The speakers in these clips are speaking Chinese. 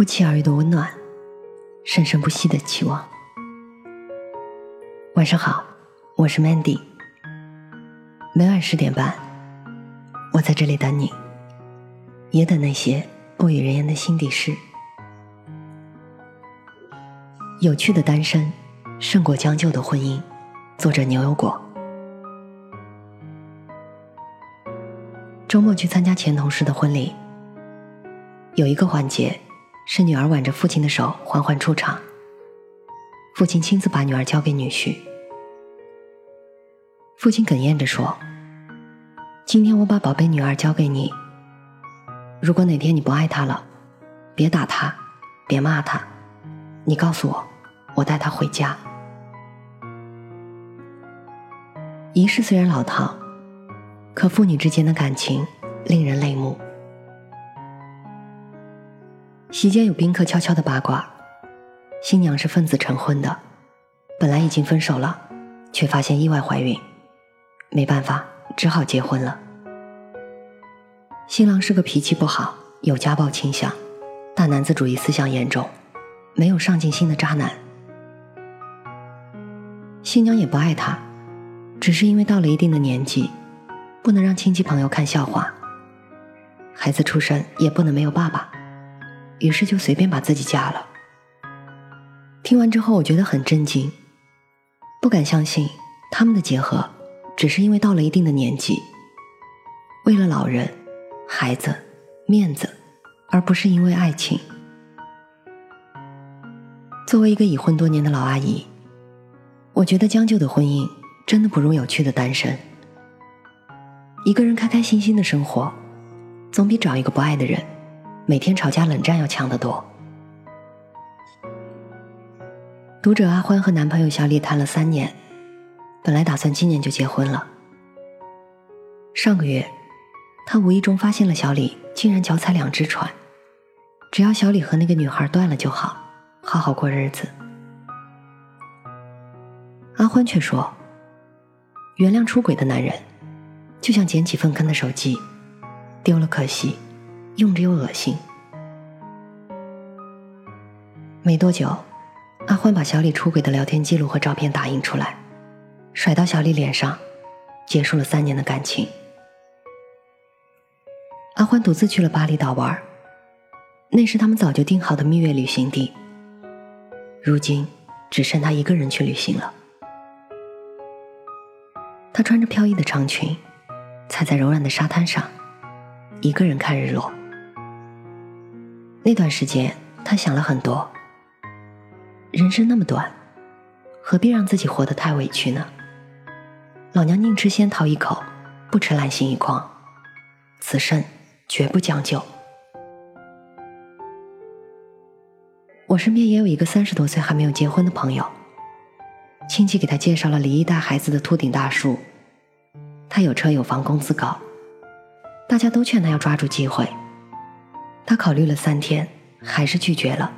不期而遇的温暖，生生不息的期望。晚上好，我是 Mandy。每晚十点半，我在这里等你，也等那些不语人言的心底事。有趣的单身胜过将就的婚姻。作者牛油果。周末去参加前同事的婚礼，有一个环节是女儿挽着父亲的手缓缓出场，父亲亲自把女儿交给女婿。父亲哽咽着说：“今天我把宝贝女儿交给你，如果哪天你不爱她了，别打她，别骂她，你告诉我，我带她回家。”仪式虽然老套，可父女之间的感情令人泪目。席间有宾客悄悄的八卦，新娘是奉子成婚的，本来已经分手了，却发现意外怀孕，没办法，只好结婚了。新郎是个脾气不好、有家暴倾向、大男子主义思想严重、没有上进心的渣男。新娘也不爱他。只是因为到了一定的年纪，不能让亲戚朋友看笑话，孩子出生也不能没有爸爸，于是就随便把自己嫁了。听完之后，我觉得很震惊，不敢相信他们的结合只是因为到了一定的年纪，为了老人、孩子、面子，而不是因为爱情。作为一个已婚多年的老阿姨，我觉得将就的婚姻。真的不如有趣的单身。一个人开开心心的生活，总比找一个不爱的人，每天吵架冷战要强得多。读者阿欢和男朋友小李谈了三年，本来打算今年就结婚了。上个月，他无意中发现了小李竟然脚踩两只船，只要小李和那个女孩断了就好，好好过日子。阿欢却说。原谅出轨的男人，就像捡起粪坑的手机，丢了可惜，用着又恶心。没多久，阿欢把小李出轨的聊天记录和照片打印出来，甩到小李脸上，结束了三年的感情。阿欢独自去了巴厘岛玩，那是他们早就定好的蜜月旅行地，如今只剩他一个人去旅行了。她穿着飘逸的长裙，踩在柔软的沙滩上，一个人看日落。那段时间，她想了很多。人生那么短，何必让自己活得太委屈呢？老娘宁吃仙桃一口，不吃烂心一筐。此生绝不将就。我身边也有一个三十多岁还没有结婚的朋友，亲戚给他介绍了离异带孩子的秃顶大叔。他有车有房，工资高，大家都劝他要抓住机会。他考虑了三天，还是拒绝了。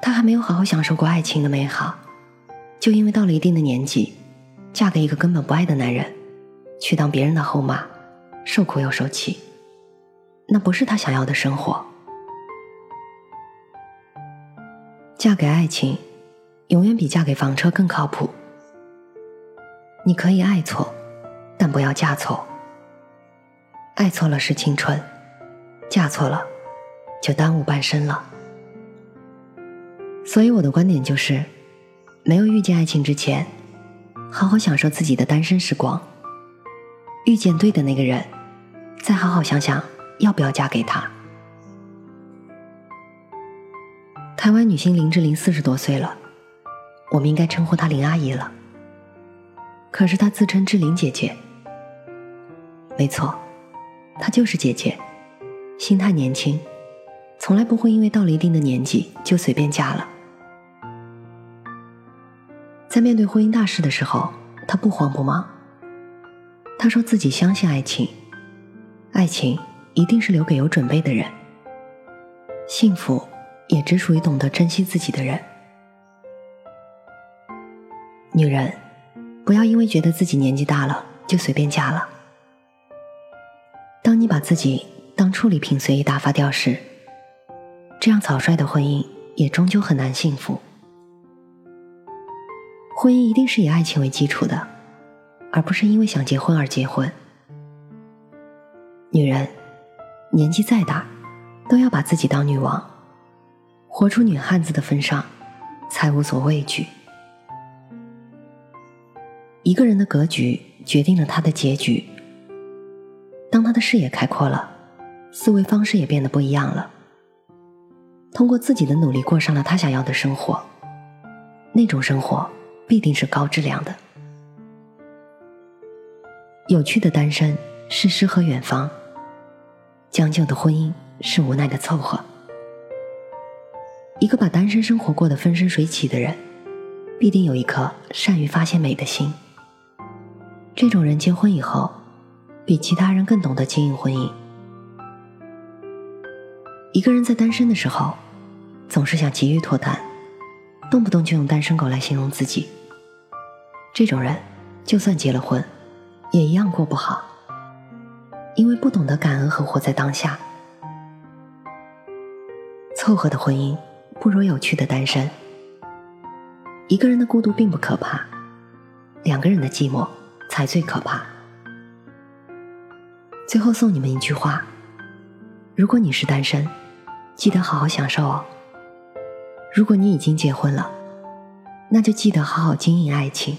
她还没有好好享受过爱情的美好，就因为到了一定的年纪，嫁给一个根本不爱的男人，去当别人的后妈，受苦又受气，那不是她想要的生活。嫁给爱情，永远比嫁给房车更靠谱。你可以爱错。但不要嫁错，爱错了是青春，嫁错了就耽误半生了。所以我的观点就是，没有遇见爱情之前，好好享受自己的单身时光；遇见对的那个人，再好好想想要不要嫁给他。台湾女星林志玲四十多岁了，我们应该称呼她林阿姨了。可是她自称志玲姐姐。没错，她就是姐姐，心态年轻，从来不会因为到了一定的年纪就随便嫁了。在面对婚姻大事的时候，他不慌不忙。他说自己相信爱情，爱情一定是留给有准备的人，幸福也只属于懂得珍惜自己的人。女人，不要因为觉得自己年纪大了就随便嫁了。当你把自己当处理品随意打发掉时，这样草率的婚姻也终究很难幸福。婚姻一定是以爱情为基础的，而不是因为想结婚而结婚。女人年纪再大，都要把自己当女王，活出女汉子的份上，才无所畏惧。一个人的格局决定了他的结局。当他的视野开阔了，思维方式也变得不一样了。通过自己的努力过上了他想要的生活，那种生活必定是高质量的。有趣的单身是诗和远方，将就的婚姻是无奈的凑合。一个把单身生活过得风生水起的人，必定有一颗善于发现美的心。这种人结婚以后，比其他人更懂得经营婚姻。一个人在单身的时候，总是想急于脱单，动不动就用单身狗来形容自己。这种人，就算结了婚，也一样过不好，因为不懂得感恩和活在当下。凑合的婚姻不如有趣的单身。一个人的孤独并不可怕，两个人的寂寞。才最可怕。最后送你们一句话：如果你是单身，记得好好享受哦；如果你已经结婚了，那就记得好好经营爱情。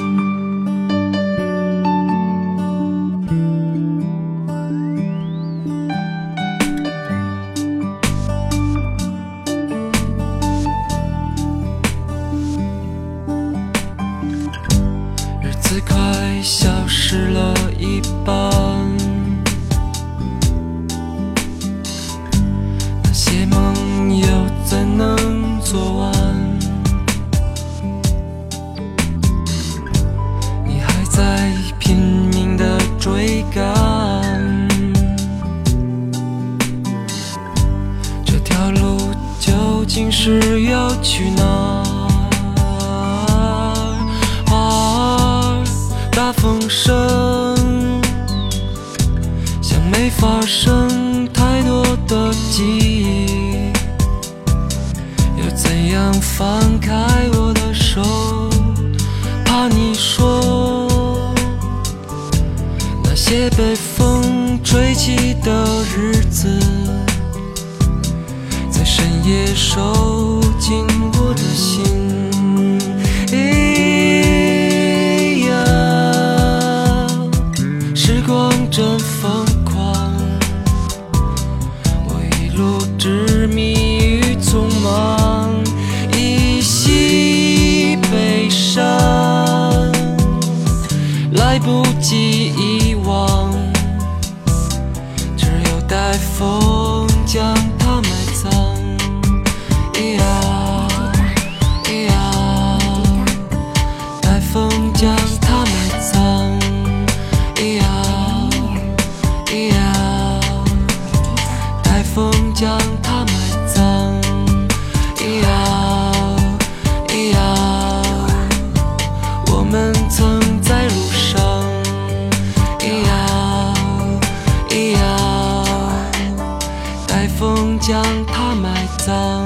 此刻消失了一半，那些梦又怎能做完？你还在拼命的追赶。这条路究竟是要去哪？大风将它埋葬，一样一样，我们曾在路上，一样一样，待风将它埋葬。